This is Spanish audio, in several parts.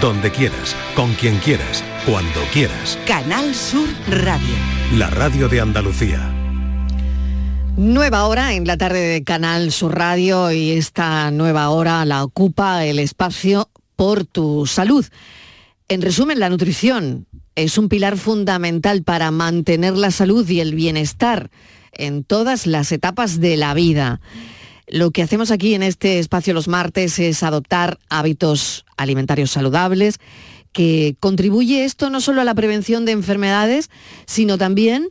donde quieras, con quien quieras, cuando quieras. Canal Sur Radio. La radio de Andalucía. Nueva hora en la tarde de Canal Sur Radio y esta nueva hora la ocupa el espacio por tu salud. En resumen, la nutrición es un pilar fundamental para mantener la salud y el bienestar en todas las etapas de la vida. Lo que hacemos aquí en este espacio los martes es adoptar hábitos alimentarios saludables, que contribuye esto no solo a la prevención de enfermedades, sino también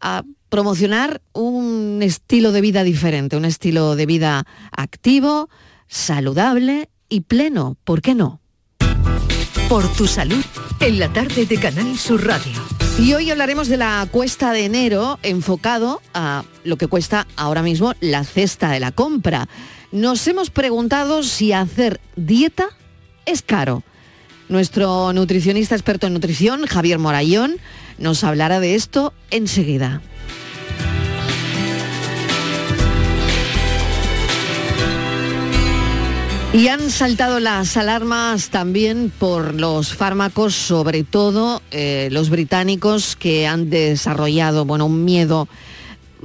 a promocionar un estilo de vida diferente, un estilo de vida activo, saludable y pleno. ¿Por qué no? Por tu salud, en la tarde de Canal Sur Radio. Y hoy hablaremos de la cuesta de enero enfocado a lo que cuesta ahora mismo la cesta de la compra. Nos hemos preguntado si hacer dieta es caro. Nuestro nutricionista experto en nutrición, Javier Morayón, nos hablará de esto enseguida. Y han saltado las alarmas también por los fármacos, sobre todo eh, los británicos que han desarrollado bueno, un miedo,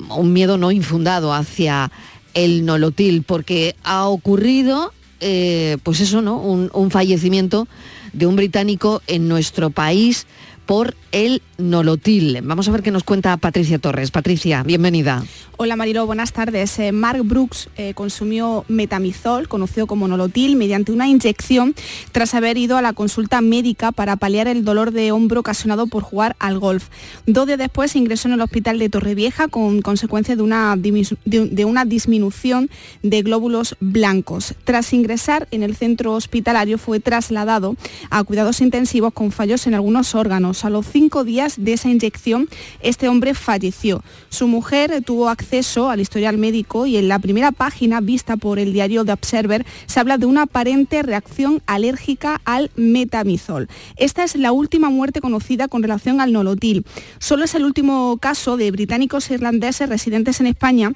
un miedo no infundado hacia el nolotil, porque ha ocurrido, eh, pues eso, ¿no? Un, un fallecimiento de un británico en nuestro país por el nolotil. Vamos a ver qué nos cuenta Patricia Torres. Patricia, bienvenida. Hola Marilo, buenas tardes. Eh, Mark Brooks eh, consumió metamizol, conocido como nolotil, mediante una inyección tras haber ido a la consulta médica para paliar el dolor de hombro ocasionado por jugar al golf. Dos días después ingresó en el hospital de Torrevieja con consecuencia de una, de una disminución de glóbulos blancos. Tras ingresar en el centro hospitalario fue trasladado a cuidados intensivos con fallos en algunos órganos. A los cinco días de esa inyección, este hombre falleció. Su mujer tuvo acceso al historial médico y en la primera página vista por el diario The Observer se habla de una aparente reacción alérgica al metamizol. Esta es la última muerte conocida con relación al nolotil. Solo es el último caso de británicos e irlandeses residentes en España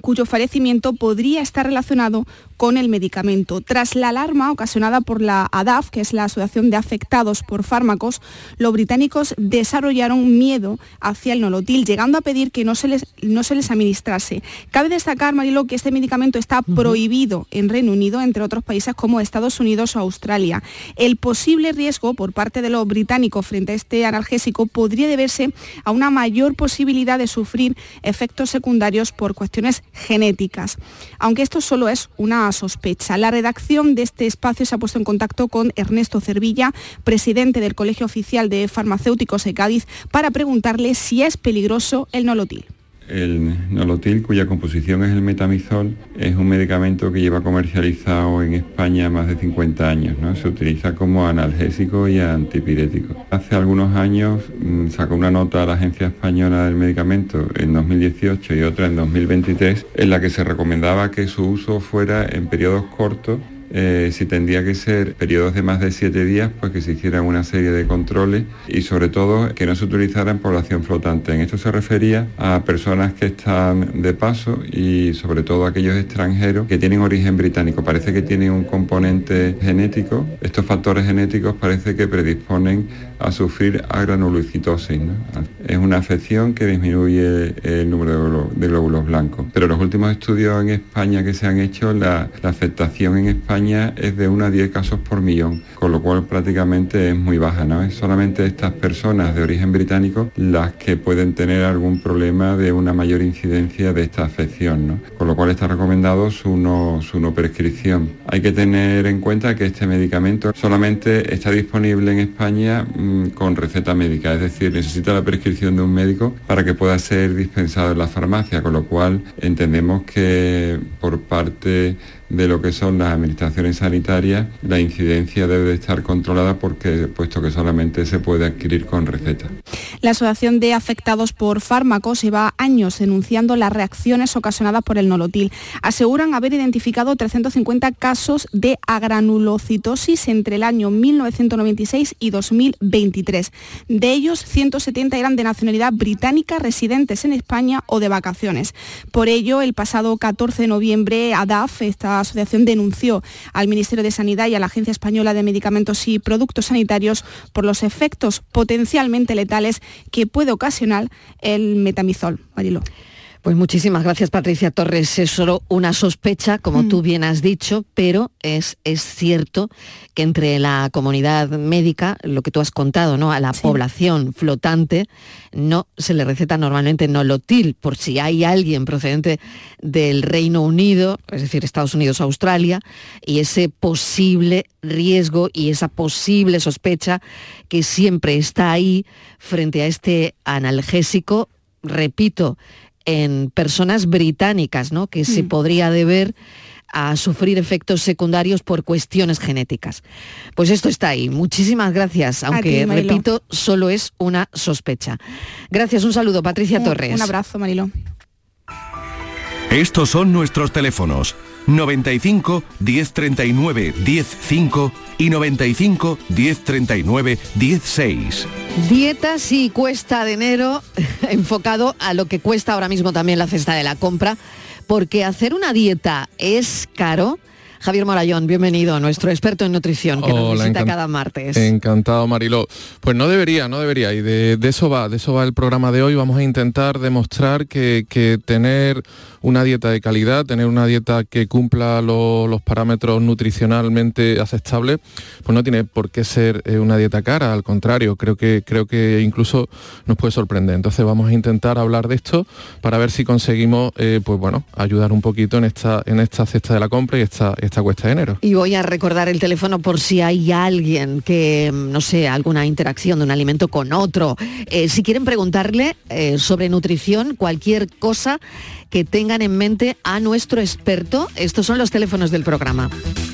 cuyo fallecimiento podría estar relacionado con el medicamento. Tras la alarma ocasionada por la ADAF, que es la Asociación de Afectados por Fármacos, los británicos desarrollaron miedo hacia el nolotil, llegando a pedir que no se les, no se les administrase. Cabe destacar, Marilo, que este medicamento está prohibido en Reino Unido, entre otros países como Estados Unidos o Australia. El posible riesgo por parte de los británicos frente a este analgésico podría deberse a una mayor posibilidad de sufrir efectos secundarios por cuestiones genéticas. Aunque esto solo es una sospecha. La redacción de este espacio se ha puesto en contacto con Ernesto Cervilla, presidente del Colegio Oficial de Farmacéuticos de Cádiz, para preguntarle si es peligroso el nolotil. El nolotil, cuya composición es el metamizol, es un medicamento que lleva comercializado en España más de 50 años. ¿no? Se utiliza como analgésico y antipirético. Hace algunos años mm, sacó una nota a la Agencia Española del Medicamento en 2018 y otra en 2023 en la que se recomendaba que su uso fuera en periodos cortos eh, si tendría que ser periodos de más de siete días, pues que se hicieran una serie de controles y sobre todo que no se utilizara en población flotante. En esto se refería a personas que están de paso y sobre todo aquellos extranjeros que tienen origen británico. Parece que tienen un componente genético. Estos factores genéticos parece que predisponen a sufrir agranulocitosis. Es una afección que disminuye el número de glóbulos blancos. Pero los últimos estudios en España que se han hecho, la afectación en España es de 1 a 10 casos por millón, con lo cual prácticamente es muy baja, ¿no? Es solamente estas personas de origen británico las que pueden tener algún problema de una mayor incidencia de esta afección, ¿no? Con lo cual está recomendado su no, su no prescripción. Hay que tener en cuenta que este medicamento solamente está disponible en España mmm, con receta médica, es decir, necesita la prescripción de un médico para que pueda ser dispensado en la farmacia, con lo cual entendemos que por parte de lo que son las administraciones sanitarias, la incidencia debe de estar controlada porque puesto que solamente se puede adquirir con receta. La Asociación de Afectados por Fármacos lleva años denunciando las reacciones ocasionadas por el nolotil. Aseguran haber identificado 350 casos de agranulocitosis entre el año 1996 y 2023. De ellos, 170 eran de nacionalidad británica, residentes en España o de vacaciones. Por ello, el pasado 14 de noviembre, ADAF, esta asociación denunció al Ministerio de Sanidad y a la Agencia Española de Medicamentos y Productos Sanitarios por los efectos potencialmente letales que puede ocasionar el metamizol. Marilo. Pues muchísimas gracias Patricia Torres. Es solo una sospecha, como mm. tú bien has dicho, pero es, es cierto que entre la comunidad médica, lo que tú has contado, ¿no? A la población flotante no se le receta normalmente nolotil, por si hay alguien procedente del Reino Unido, es decir, Estados Unidos, Australia, y ese posible riesgo y esa posible sospecha que siempre está ahí frente a este analgésico, repito, en personas británicas, ¿no? que se mm. podría deber a sufrir efectos secundarios por cuestiones genéticas. Pues esto está ahí. Muchísimas gracias, aunque repito, solo es una sospecha. Gracias, un saludo, Patricia Torres. Un abrazo, Marilo. Estos son nuestros teléfonos 95 1039 105 y 95 1039 16. Dietas y cuesta de enero enfocado a lo que cuesta ahora mismo también la cesta de la compra, porque hacer una dieta es caro Javier Morayón, bienvenido, nuestro experto en nutrición que nos visita cada martes. Encantado, Mariló. Pues no debería, no debería. Y de, eso va, de eso va el programa de hoy. Vamos a intentar demostrar que, tener una dieta de calidad, tener una dieta que cumpla los parámetros nutricionalmente aceptables, pues no tiene por qué ser eh, una dieta cara. Al contrario, creo que, creo que incluso nos puede sorprender. Entonces vamos a intentar hablar de esto para ver si conseguimos, eh, pues bueno, ayudar un poquito en esta, en esta cesta de la compra y esta cuesta de enero. Y voy a recordar el teléfono por si hay alguien que, no sé, alguna interacción de un alimento con otro. Eh, si quieren preguntarle sobre nutrición, cualquier cosa que tengan en mente a nuestro experto, estos son los teléfonos del programa.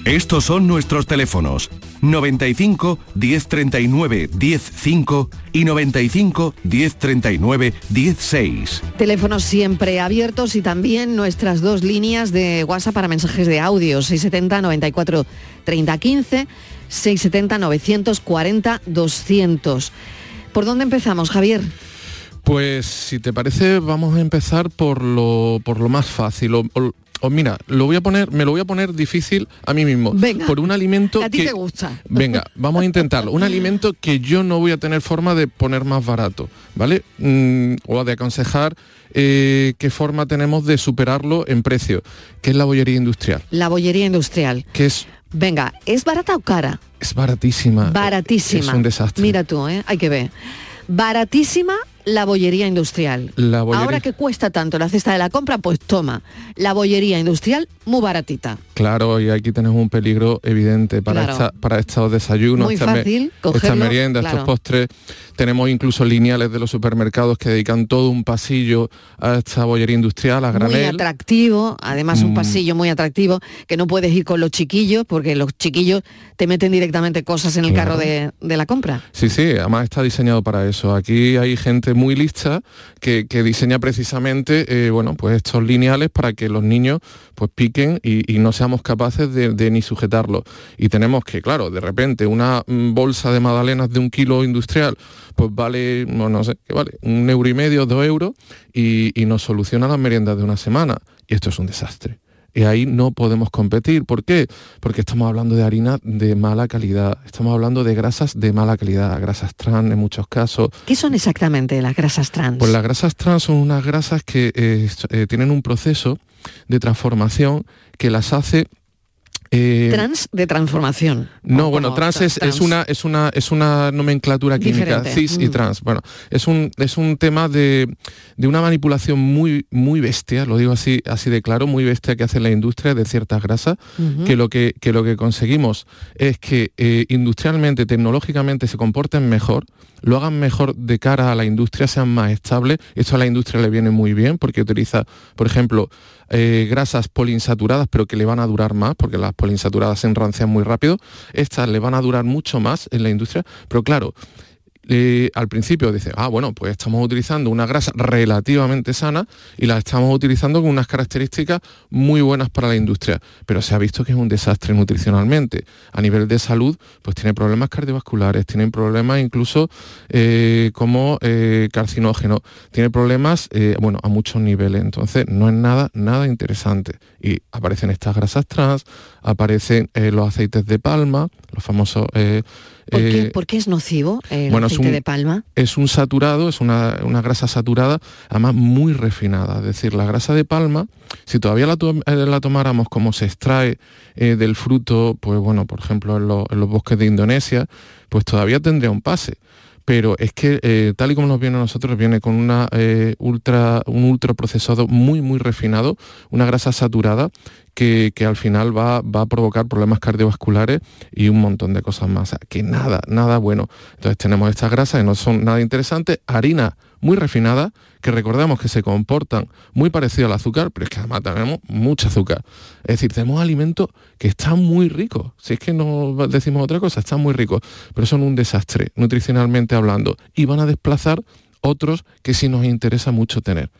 Estos son nuestros teléfonos 95 1039 105 y 95 1039 16. Teléfonos siempre abiertos y también nuestras dos líneas de WhatsApp para mensajes de audio 670 94 30 15 670 940 200. ¿Por dónde empezamos, Javier? Pues si te parece, vamos a empezar por lo, por lo más fácil. O, mira, lo voy a poner, me lo voy a poner difícil a mí mismo. Venga, por un alimento a ti te gusta. Venga, vamos a intentarlo. Un alimento que yo no voy a tener forma de poner más barato, ¿vale? Mm, o de aconsejar eh, qué forma tenemos de superarlo en precio, que es la bollería industrial. La bollería industrial. Que es Venga, ¿es barata o cara? Es baratísima. Baratísima. Es un desastre. Mira tú, ¿eh? hay que ver. Baratísima la bollería industrial. Ahora que cuesta tanto la cesta de la compra, pues toma, la bollería industrial muy baratita. Claro, y aquí tenemos un peligro evidente para, para estos desayunos, muy fácil, esta merienda, estos postres. Tenemos incluso lineales de los supermercados que dedican todo un pasillo a esta bollería industrial, a granel. Muy atractivo, además un mm. pasillo muy atractivo, que no puedes ir con los chiquillos, porque los chiquillos te meten directamente cosas en el carro de, la compra. Sí, sí, además está diseñado para eso. Aquí hay gente muy lista que, diseña precisamente eh, bueno, pues estos lineales para que los niños pues piquen y, no seamos capaces de, ni sujetarlo. Y tenemos que, claro, de repente una mm, bolsa de magdalenas de un kilo industrial pues vale, no, sé, qué vale, un euro y medio, dos euros, y, nos soluciona las meriendas de una semana. Y esto es un desastre. Y ahí no podemos competir. ¿Por qué? Porque estamos hablando de harina de mala calidad, estamos hablando de grasas de mala calidad, grasas trans en muchos casos. ¿Qué son exactamente las grasas trans? Pues las grasas trans son unas grasas que eh, eh, tienen un proceso de transformación que las hace eh, trans de transformación. No, bueno, trans, es, una, es, una, es una nomenclatura química, cis y mm. trans. Bueno, es un, es un tema de, una manipulación muy, muy bestia, lo digo así, así de claro, muy bestia que hace la industria de ciertas grasas, que, lo que, que, lo que conseguimos es que eh, industrialmente, tecnológicamente se comporten mejor, lo hagan mejor de cara a la industria, sean más estables. Esto a la industria le viene muy bien porque utiliza, por ejemplo, eh, grasas poliinsaturadas, pero que le van a durar más, porque las poliinsaturadas se enrancian muy rápido. Estas le van a durar mucho más en la industria, pero claro, eh, al principio dice, ah, bueno, pues estamos utilizando una grasa relativamente sana y la estamos utilizando con unas características muy buenas para la industria, pero se ha visto que es un desastre nutricionalmente. A nivel de salud, pues tiene problemas cardiovasculares, tiene problemas incluso eh, como eh, carcinógeno, tiene problemas, bueno, a muchos niveles. Entonces, no es nada, nada interesante. Y aparecen estas grasas trans, aparecen los aceites de palma, los famosos eh, ¿Por qué, es nocivo el aceite de palma? Es un saturado, es una, grasa saturada, además muy refinada. Es decir, la grasa de palma, si todavía la, eh, tomáramos como se extrae eh, del fruto, pues bueno, por ejemplo, en, los bosques de Indonesia, pues todavía tendría un pase pero es que tal y como nos viene a nosotros, viene con una, ultra, un ultraprocesado muy, muy refinado, una grasa saturada que, al final va, a provocar problemas cardiovasculares y un montón de cosas más. que nada, nada bueno. Entonces tenemos estas grasas que no son nada interesantes, harina muy refinada, que recordamos que se comportan muy parecido al azúcar, pero es que además tenemos mucho azúcar. Es decir, tenemos alimentos que están muy ricos. Si es que no decimos otra cosa, están muy ricos, pero son un desastre, nutricionalmente hablando, y van a desplazar otros que sí nos interesa mucho tener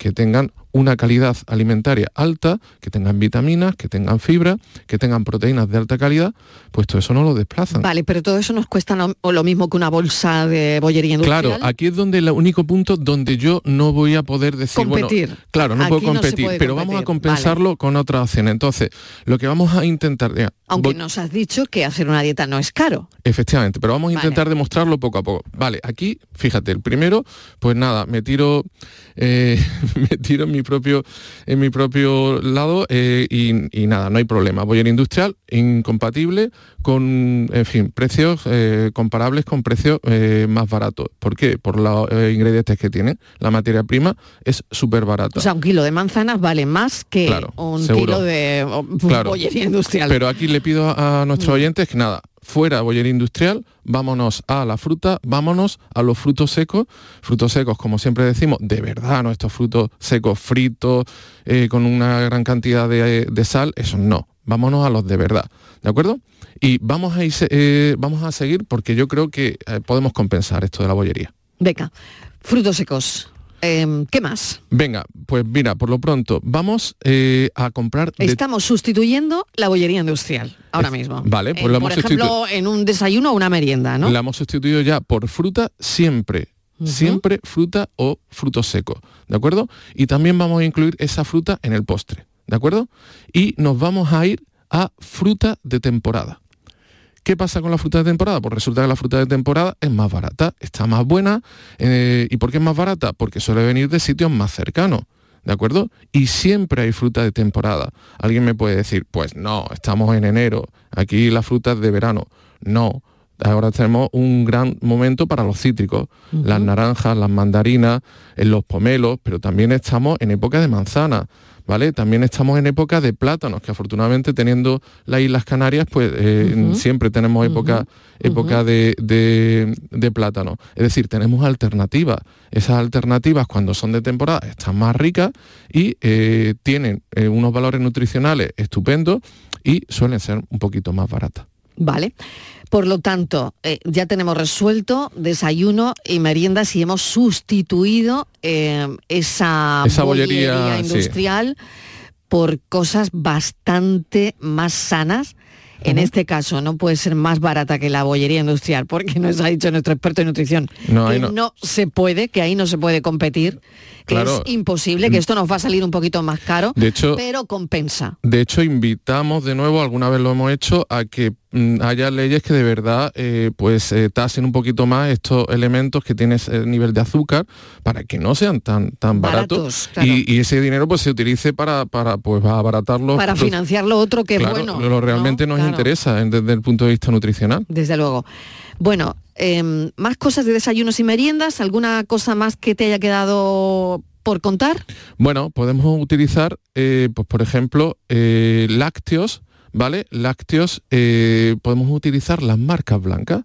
que tengan una calidad alimentaria alta, que tengan vitaminas, que tengan fibra, que tengan proteínas de alta calidad, pues todo eso no lo desplazan. Vale, pero todo eso nos cuesta lo, mismo que una bolsa de bollería industrial. Claro, aquí es donde el único punto donde yo no voy a poder decir, competir. claro, no puedo competir, pero vamos a compensarlo con otra opción. Entonces, lo que vamos a intentar... Aunque nos has dicho que hacer una dieta no es caro. Efectivamente, pero vamos a intentar demostrarlo poco a poco. Vale, aquí, fíjate, el primero, pues nada, me tiro eh, me tiro en mi propio, en mi propio lado eh, y, nada, no hay problema. Voy en industrial, incompatible con, en fin, precios eh, comparables con precios más baratos. ¿Por qué? Por los ingredientes que tienen. La materia prima es súper barata. O sea, un kilo de manzanas vale más que un kilo de bollería industrial. Pero aquí le pido a, nuestros oyentes que nada, fuera bollería industrial, vámonos a la fruta, vámonos a los frutos secos, frutos secos, como siempre decimos, de verdad, no estos frutos secos fritos, eh, con una gran cantidad de, sal, eso no, vámonos a los de verdad, ¿de acuerdo? Y vamos a, eh, vamos a seguir porque yo creo que eh, podemos compensar esto de la bollería. Venga, frutos secos. Em, ¿Qué más? Venga, pues mira, por lo pronto, vamos eh, a comprar... Estamos sustituyendo la bollería industrial ahora mismo. Vale, pues lo hemos Por ejemplo, en un desayuno o una merienda, ¿no? La hemos sustituido ya por fruta siempre, siempre fruta o fruto seco, ¿de acuerdo? Y también vamos a incluir esa fruta en el postre, ¿de acuerdo? Y nos vamos a ir a fruta de temporada. ¿Qué pasa con la fruta de temporada? Pues resulta que la fruta de temporada es más barata, está más buena. Eh, ¿Y por qué es más barata? Porque suele venir de sitios más cercanos. ¿De acuerdo? Y siempre hay fruta de temporada. Alguien me puede decir, pues no, estamos en enero, aquí la fruta es de verano. No, ahora tenemos un gran momento para los cítricos, las naranjas, las mandarinas, en los pomelos, pero también estamos en época de manzana. También estamos en época de plátanos, que afortunadamente teniendo las Islas Canarias, pues eh, siempre tenemos época, época de, de, plátano. Es decir, tenemos alternativas. Esas alternativas cuando son de temporada están más ricas y eh, tienen eh, unos valores nutricionales estupendos y suelen ser un poquito más baratas. Vale. Por lo tanto, eh, ya tenemos resuelto desayuno y merienda si hemos sustituido eh, esa, bollería, industrial por cosas bastante más sanas. En este caso no puede ser más barata que la bollería industrial, porque nos ha dicho nuestro experto en nutrición que no. se puede, que ahí no se puede competir, que es imposible, que mm. esto nos va a salir un poquito más caro, pero compensa. De hecho, invitamos de nuevo, alguna vez lo hemos hecho, a que haya leyes que de verdad eh, pues eh, tasen un poquito más estos elementos que tienen ese nivel de azúcar para que no sean tan tan baratos, y, ese dinero pues se utilice para para pues abaratarlo para financiar lo otro que bueno lo realmente nos interesa desde el punto de vista nutricional. Desde luego. Bueno em, más cosas de desayunos y meriendas alguna cosa más que te haya quedado por contar bueno podemos utilizar eh, pues por ejemplo lácteos ¿vale? Lácteos, eh, podemos utilizar las marcas blancas.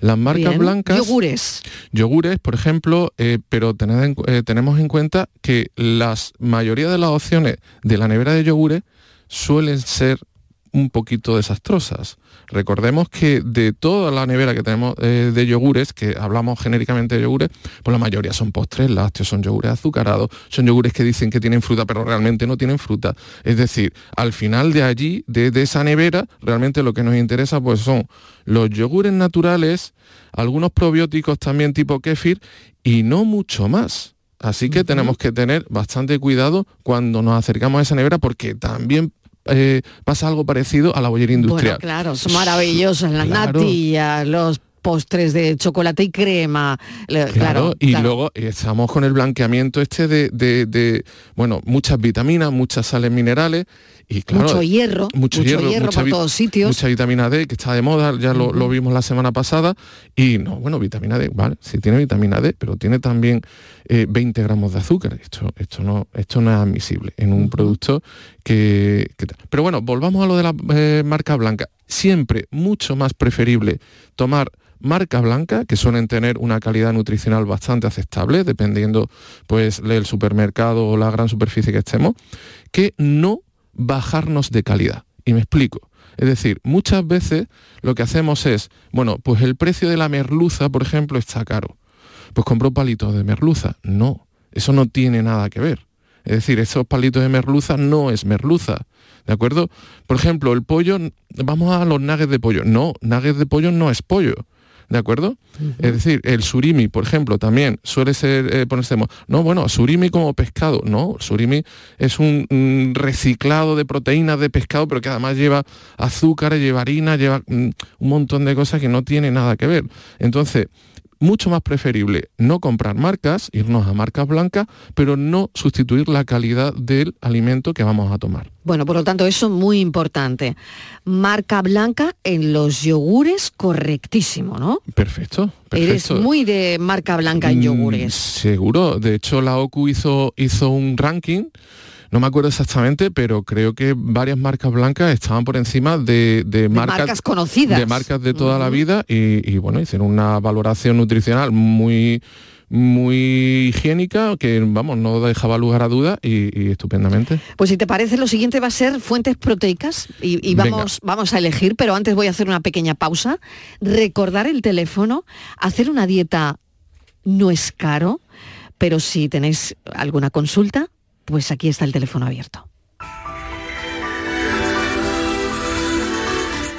Las marcas blancas... Yogures. Yogures, por ejemplo, eh, pero eh, tenemos en cuenta que la mayoría de las opciones de la nevera de yogures suelen ser un poquito desastrosas. Recordemos que de toda la nevera que tenemos eh, de yogures, que hablamos genéricamente de yogures, pues la mayoría son postres lácteos, son yogures azucarados, son yogures que dicen que tienen fruta, pero realmente no tienen fruta. Es decir, al final de allí, de, esa nevera, realmente lo que nos interesa pues son los yogures naturales, algunos probióticos también tipo kéfir y no mucho más. Así que tenemos que tener bastante cuidado cuando nos acercamos a esa nevera porque también eh, pasa algo parecido a la bollería industrial. Bueno, claro, son maravillosas las natillas, los postres de chocolate y crema. Claro, y luego estamos con el blanqueamiento este de, bueno, muchas vitaminas, muchas sales minerales y claro, mucho hierro, mucho, hierro, por todos sitios. Mucha vitamina D, que está de moda, ya lo, vimos la semana pasada. Y no, bueno, vitamina D, vale, sí tiene vitamina D, pero tiene también 20 eh, gramos de azúcar. Esto, esto, no, esto no es admisible en un producto que, Pero bueno, volvamos a lo de la eh, marca blanca. Siempre mucho más preferible tomar marca blanca, que suelen tener una calidad nutricional bastante aceptable, dependiendo pues del supermercado o la gran superficie que estemos, que no bajarnos de calidad. Y me explico. Es decir, muchas veces lo que hacemos es, bueno, pues el precio de la merluza, por ejemplo, está caro. Pues compro palitos de merluza. No, eso no tiene nada que ver. Es decir, esos palitos de merluza no es merluza. ¿De acuerdo? Por ejemplo, el pollo, vamos a los nuggets de pollo. No, nuggets de pollo no es pollo. ¿De acuerdo? Es decir, el surimi, por ejemplo, también suele ser, eh, ponerse, no, bueno, surimi como pescado, no, surimi es un, reciclado de proteínas de pescado, pero que además lleva azúcar, lleva harina, lleva mm, un montón de cosas que no tiene nada que ver. Entonces, mucho más preferible no comprar marcas, irnos a marcas blancas, pero no sustituir la calidad del alimento que vamos a tomar. Bueno, por lo tanto, eso es muy importante. Marca blanca en los yogures, correctísimo, ¿no? Perfecto. Eres muy de marca blanca en mm, yogures. seguro. De hecho, la OCU hizo, hizo un ranking no me acuerdo exactamente, pero creo que varias marcas blancas estaban por encima de, marcas, conocidas. De marcas de toda la vida y, bueno, hicieron una valoración nutricional muy muy higiénica que vamos no dejaba lugar a duda y, estupendamente. Pues si te parece lo siguiente va a ser fuentes proteicas y, vamos vamos a elegir pero antes voy a hacer una pequeña pausa recordar el teléfono hacer una dieta no es caro pero si tenéis alguna consulta pues aquí está el teléfono abierto.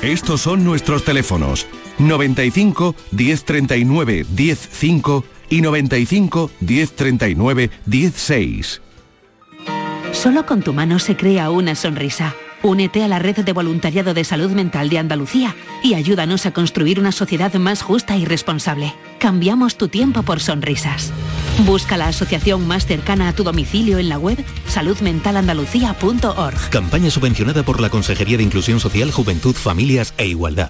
Estos son nuestros teléfonos 95 1039 105 y 95 1039 16. Solo con tu mano se crea una sonrisa. Únete a la red de voluntariado de salud mental de Andalucía y ayúdanos a construir una sociedad más justa y responsable. Cambiamos tu tiempo por sonrisas. Busca la asociación más cercana a tu domicilio en la web saludmentalandalucía.org. Campaña subvencionada por la Consejería de Inclusión Social, Juventud, Familias e Igualdad.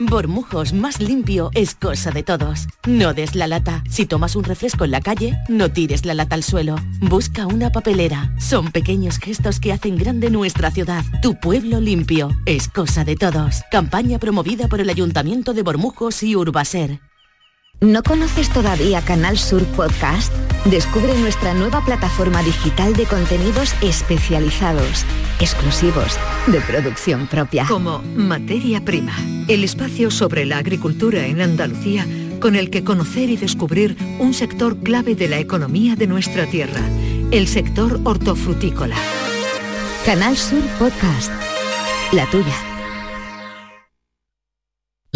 Bormujos más limpio es cosa de todos. No des la lata. Si tomas un refresco en la calle, no tires la lata al suelo. Busca una papelera. Son pequeños gestos que hacen grande nuestra ciudad. Tu pueblo limpio es cosa de todos. Campaña promovida por el Ayuntamiento de Bormujos y Urbaser. ¿No conoces todavía Canal Sur Podcast? Descubre nuestra nueva plataforma digital de contenidos especializados, exclusivos, de producción propia. Como Materia Prima, el espacio sobre la agricultura en Andalucía con el que conocer y descubrir un sector clave de la economía de nuestra tierra, el sector hortofrutícola. Canal Sur Podcast, la tuya.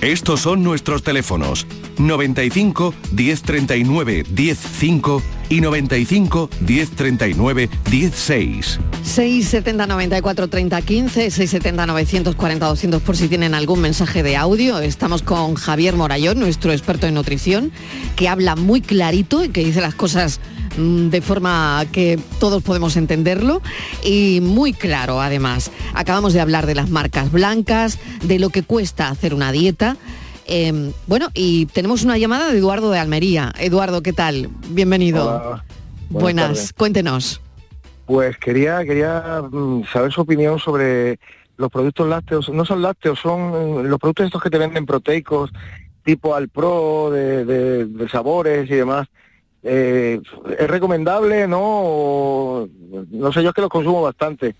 Estos son nuestros teléfonos. 95 1039 105 y 95 1039 16. 670 94 30 15, 670 940 200 por si tienen algún mensaje de audio. Estamos con Javier Morayón, nuestro experto en nutrición, que habla muy clarito y que dice las cosas mm, de forma que todos podemos entenderlo y muy claro además. Acabamos de hablar de las marcas blancas, de lo que cuesta hacer una dieta. Eh, bueno, y tenemos una llamada de Eduardo de Almería. Eduardo, ¿qué tal? Bienvenido. Hola, Buenas, cuéntenos. Pues quería, quería mm, saber su opinión sobre los productos lácteos. No son lácteos, son eh, los productos estos que te venden proteicos, tipo Alpro, de, de, de sabores y demás. Eh, ¿Es recomendable, no? O- no sé, yo es que los consumo bastante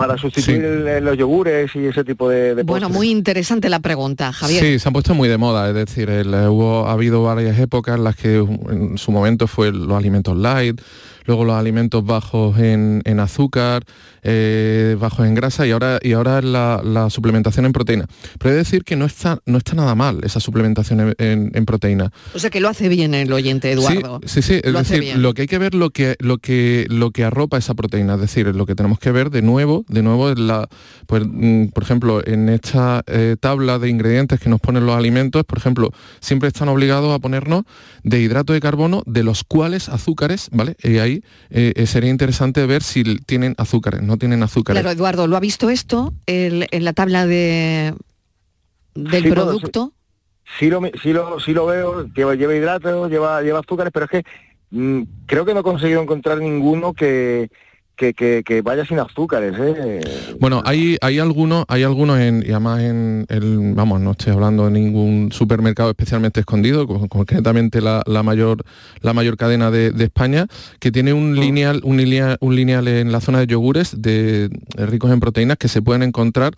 para sustituir los yogures y ese tipo de, de Bueno, postres. muy interesante la pregunta, Javier. Sí, se han puesto muy de moda, es decir, el- hubo, ha habido varias épocas en las que en su momento fue los alimentos light, luego los alimentos bajos en, en azúcar, eh, bajos en grasa y ahora, y ahora la, la suplementación en proteína. Pero he de decir que no está, no está nada mal esa suplementación en, en- en proteína. O sea que lo hace bien el oyente, Eduardo. Sí, sí, sí, es Lo decir, bien. lo que hay que ver lo que lo que lo que arropa esa proteína, es decir, lo que tenemos que ver de nuevo, de nuevo es la pues mm, por ejemplo, en esta eh, tabla de ingredientes que nos ponen los alimentos, por ejemplo, siempre están obligados a ponernos de hidrato de carbono, de los cuales azúcares, ¿vale? Y ahí eh, eh, sería interesante ver si tienen azúcares, no tienen azúcares. Claro, Eduardo, ¿lo ha visto esto el- en la tabla de del Sí, bueno, producto? sí lo, sí lo, sí lo veo, lleva, lleva hidratos, lleva, lleva azúcares, pero es que mm, creo que no he conseguido encontrar ninguno que, que, que- que vaya sin azúcares. ¿eh? Bueno, hay, hay algunos, hay algunos en, y además en el, vamos, no estoy hablando de ningún supermercado especialmente escondido, con- concretamente la, la mayor, la mayor cadena de, de España, que tiene un lineal, un lineal, un lineal en la zona de yogures de, de ricos en proteínas que se pueden encontrar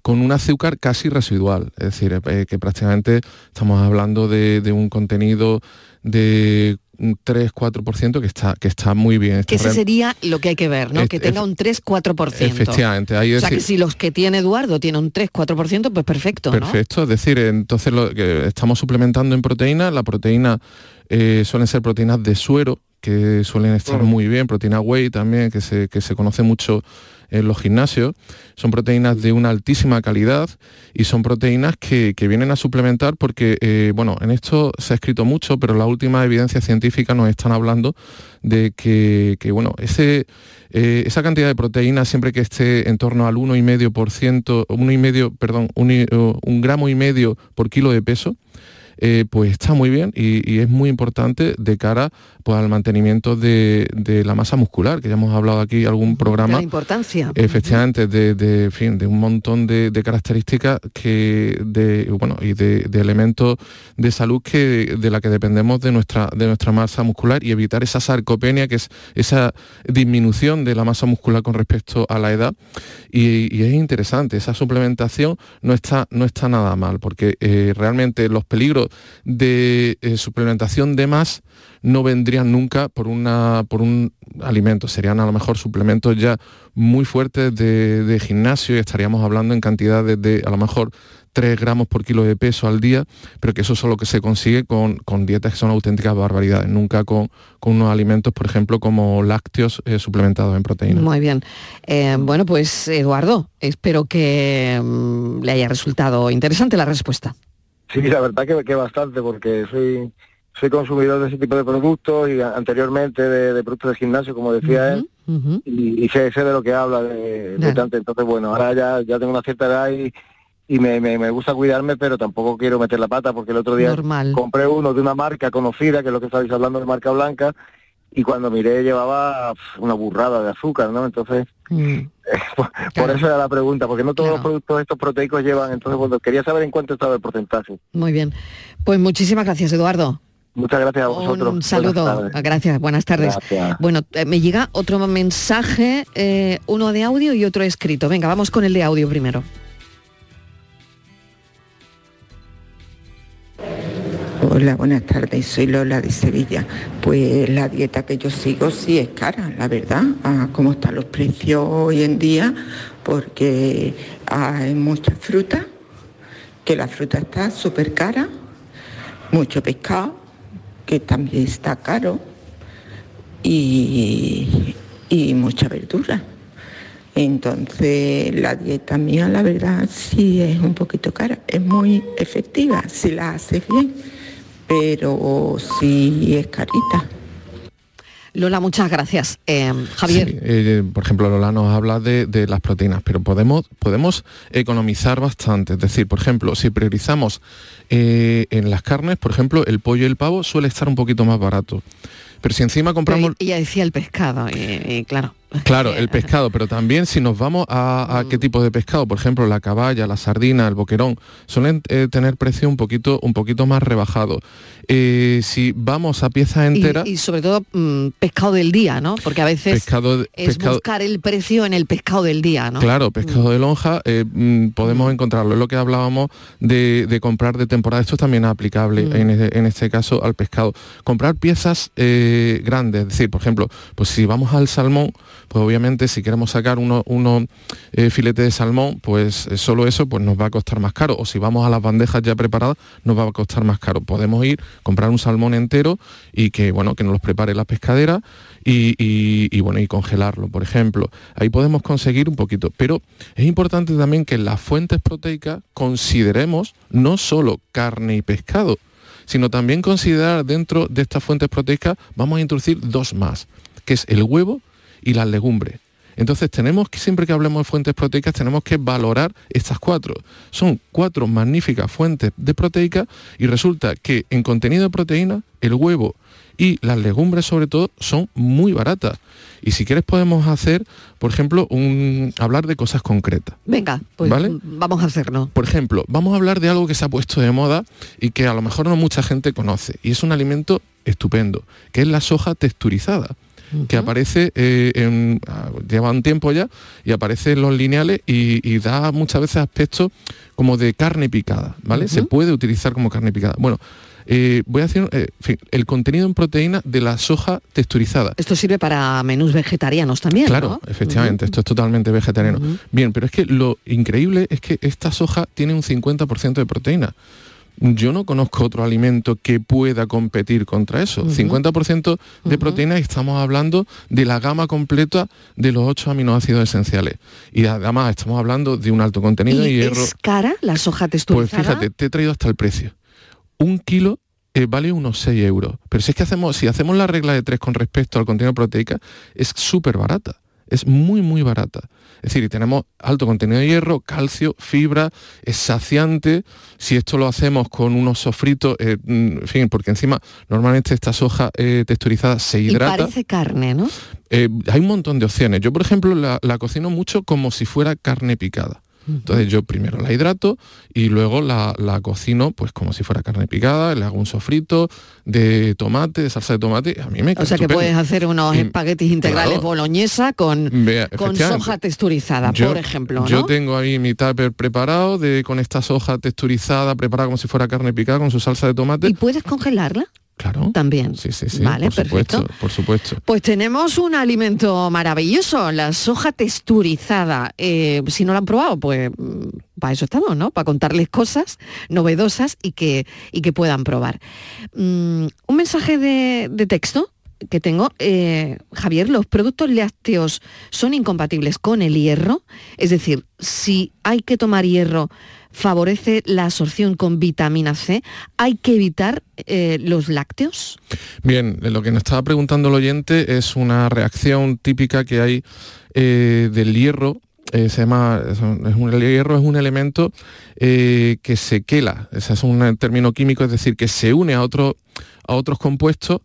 con un azúcar casi residual, es decir, eh, que prácticamente estamos hablando de, de un contenido de un 3-4% que está, que está muy bien. está Que ese real- sería lo que hay que ver, ¿no? Es- que tenga un 3-4%. Efectivamente, ahí O es sea que decir- si los que tiene Eduardo tienen un 3-4%, pues perfecto, ¿no? Perfecto, es decir, entonces lo que estamos suplementando en proteína, la proteína eh, suelen ser proteínas de suero, que suelen estar muy bien, proteína whey también, que se, que se conoce mucho en los gimnasios, son proteínas de una altísima calidad y son proteínas que, que vienen a suplementar porque, eh, bueno, en esto se ha escrito mucho, pero las últimas evidencias científicas nos están hablando de que, que, bueno, ese, eh, esa cantidad de proteína siempre que esté en torno al 1,5%, uno y medio, perdón, un, un gramo y medio por kilo de peso, eh, pues está muy bien y, y es muy importante de cara pues, al mantenimiento de, de la masa muscular, que ya hemos hablado aquí algún programa. la importancia. Efectivamente, de, de, en fin, de un montón de, de características que de, bueno, y de, de elementos de salud que, de la que dependemos de nuestra, de nuestra masa muscular y evitar esa sarcopenia, que es esa disminución de la masa muscular con respecto a la edad. Y, y es interesante, esa suplementación no está, no está nada mal, porque eh, realmente los peligros de eh, suplementación de más no vendrían nunca por, una, por un alimento, serían a lo mejor suplementos ya muy fuertes de, de gimnasio y estaríamos hablando en cantidades de a lo mejor 3 gramos por kilo de peso al día, pero que eso es lo que se consigue con, con dietas que son auténticas barbaridades, nunca con, con unos alimentos, por ejemplo, como lácteos eh, suplementados en proteínas. Muy bien. Eh, bueno, pues Eduardo, espero que mm, le haya resultado interesante la respuesta. Sí, la verdad que, que bastante, porque soy soy consumidor de ese tipo de productos y anteriormente de, de productos de gimnasio, como decía él, y, y sé, sé de lo que habla de, de tanto. Entonces, bueno, ahora ya, ya tengo una cierta edad y, y me, me, me gusta cuidarme, pero tampoco quiero meter la pata, porque el otro día Normal. compré uno de una marca conocida, que es lo que estabais hablando de marca blanca, y cuando miré llevaba una burrada de azúcar, ¿no? Entonces, Mm. por, eso era la pregunta, porque no todos los productos estos proteicos llevan, entonces bueno, quería saber en cuánto estaba el porcentaje. Muy bien. Pues muchísimas gracias, Eduardo. Muchas gracias a vosotros. Un saludo. Gracias, buenas tardes. Bueno, eh, me llega otro mensaje, eh, uno de audio y otro escrito. Venga, vamos con el de audio primero. Hola, buenas tardes, soy Lola de Sevilla. Pues la dieta que yo sigo sí es cara, la verdad, a cómo están los precios hoy en día, porque hay mucha fruta, que la fruta está súper cara, mucho pescado, que también está caro, y, y mucha verdura. Entonces la dieta mía, la verdad, sí es un poquito cara. Es muy efectiva si la haces bien pero sí es carita. Lola, muchas gracias. Eh, Javier. Eh, por ejemplo, Lola nos habla de, las proteínas, pero podemos, podemos economizar bastante. Es decir, por ejemplo, si priorizamos eh, en las carnes, por ejemplo, el pollo y el pavo suele estar un poquito más barato. Pero si encima compramos... ella decía el pescado, y, claro. Claro, el pescado, pero también si nos vamos a, qué tipo de pescado, por ejemplo, la caballa, la sardina, el boquerón, suelen tener precio un poquito, un poquito más rebajado. Eh, si vamos a pieza entera... Y, sobre todo mm, pescado del día, ¿no? Porque a veces es buscar el precio en el pescado del día, ¿no? Claro, pescado de lonja eh, mm, podemos encontrarlo. Es lo que hablábamos de, comprar de temporada. Esto también es aplicable este, en, este, caso al pescado. Comprar piezas eh, grandes, es decir, por ejemplo, pues si vamos al salmón, pues obviamente si queremos sacar uno, uno filete de salmón, pues solo eso pues nos va a costar más caro. O si vamos a las bandejas ya preparadas, nos va a costar más caro. Podemos ir comprar un salmón entero y que, bueno, que nos los prepare la pescadera y, bueno, y congelarlo, por ejemplo. Ahí podemos conseguir un poquito. Pero es importante también que en las fuentes proteicas consideremos no solo carne y pescado, sino también considerar dentro de estas fuentes proteicas, vamos a introducir dos más, que es el huevo y las legumbres. Entonces tenemos que, siempre que hablemos de fuentes proteicas, tenemos que valorar estas cuatro. Son cuatro magníficas fuentes de proteica y resulta que en contenido de proteína, el huevo y las legumbres sobre todo son muy baratas. Y si quieres podemos hacer, por ejemplo, un, hablar de cosas concretas. Venga, pues vamos a hacerlo. Por ejemplo, vamos a hablar de algo que se ha puesto de moda y que a lo mejor no mucha gente conoce. Y es un alimento estupendo, que es la soja texturizada que aparece, eh, en, ah, lleva un tiempo ya, y aparece en los lineales y, da muchas veces aspecto como de carne picada, ¿vale? Se puede utilizar como carne picada. Bueno, eh, voy a decir eh, el contenido en proteína de la soja texturizada. Esto sirve para menús vegetarianos también. Claro, efectivamente, esto es totalmente vegetariano. Bien, pero es que lo increíble es que esta soja tiene un 50% de proteína yo no conozco otro alimento que pueda competir contra eso. 50% de proteína estamos hablando de la gama completa de los ocho aminoácidos esenciales. Y además estamos hablando de un alto contenido de hierro. ¿Es cara la soja texturizada? Pues fíjate, te he traído hasta el precio. Un kilo eh, vale unos 6 euros. Pero si es que hacemos, si hacemos la regla de 3 con respecto al contenido proteica, es súper barata. Es muy, muy barata. Es decir, tenemos alto contenido de hierro, calcio, fibra, es saciante. Si esto lo hacemos con unos sofritos, eh, mm, en fin, porque encima normalmente esta soja eh, texturizada se hidrata. Y parece carne, ¿no? Eh, hay un montón de opciones. Yo, por ejemplo, la cocino mucho como si fuera carne picada. Entonces yo primero la hidrato y luego la, cocino pues como si fuera carne picada, le hago un sofrito de tomate, de salsa de tomate, a mí me O sea que puedes hacer unos espaguetis integrales boloñesa con, con soja texturizada, por ejemplo. Yo tengo ahí mi tupper preparado de, con esta soja texturizada, preparada como si fuera carne picada, con su salsa de tomate. ¿Y puedes congelarla? Claro. También. Sí, sí, sí. Vale, por perfecto. Supuesto, por supuesto. Pues tenemos un alimento maravilloso, la soja texturizada. Eh, si no lo han probado, pues mm, para eso estamos, ¿no? Para contarles cosas novedosas y que, y que puedan probar. Mm, un mensaje de, texto que tengo, eh, Javier, los productos lácteos son incompatibles con el hierro, es decir, si hay que tomar hierro favorece la absorción con vitamina C. ¿Hay que evitar eh, los lácteos? Bien, lo que nos estaba preguntando el oyente es una reacción típica que hay eh, del hierro eh, se llama, es un, el hierro es un elemento que se quela, es un término químico, es decir, que se une a, otro, a otros compuestos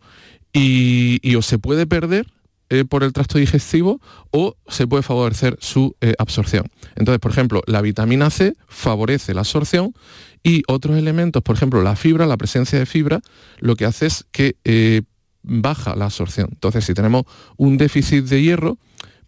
y, o se puede perder eh, por el tracto digestivo o se puede favorecer su eh, absorción. Entonces, por ejemplo, la vitamina C favorece la absorción y otros elementos, por ejemplo, la fibra, la presencia de fibra, lo que hace es que eh, baja la absorción. Entonces, si tenemos un déficit de hierro,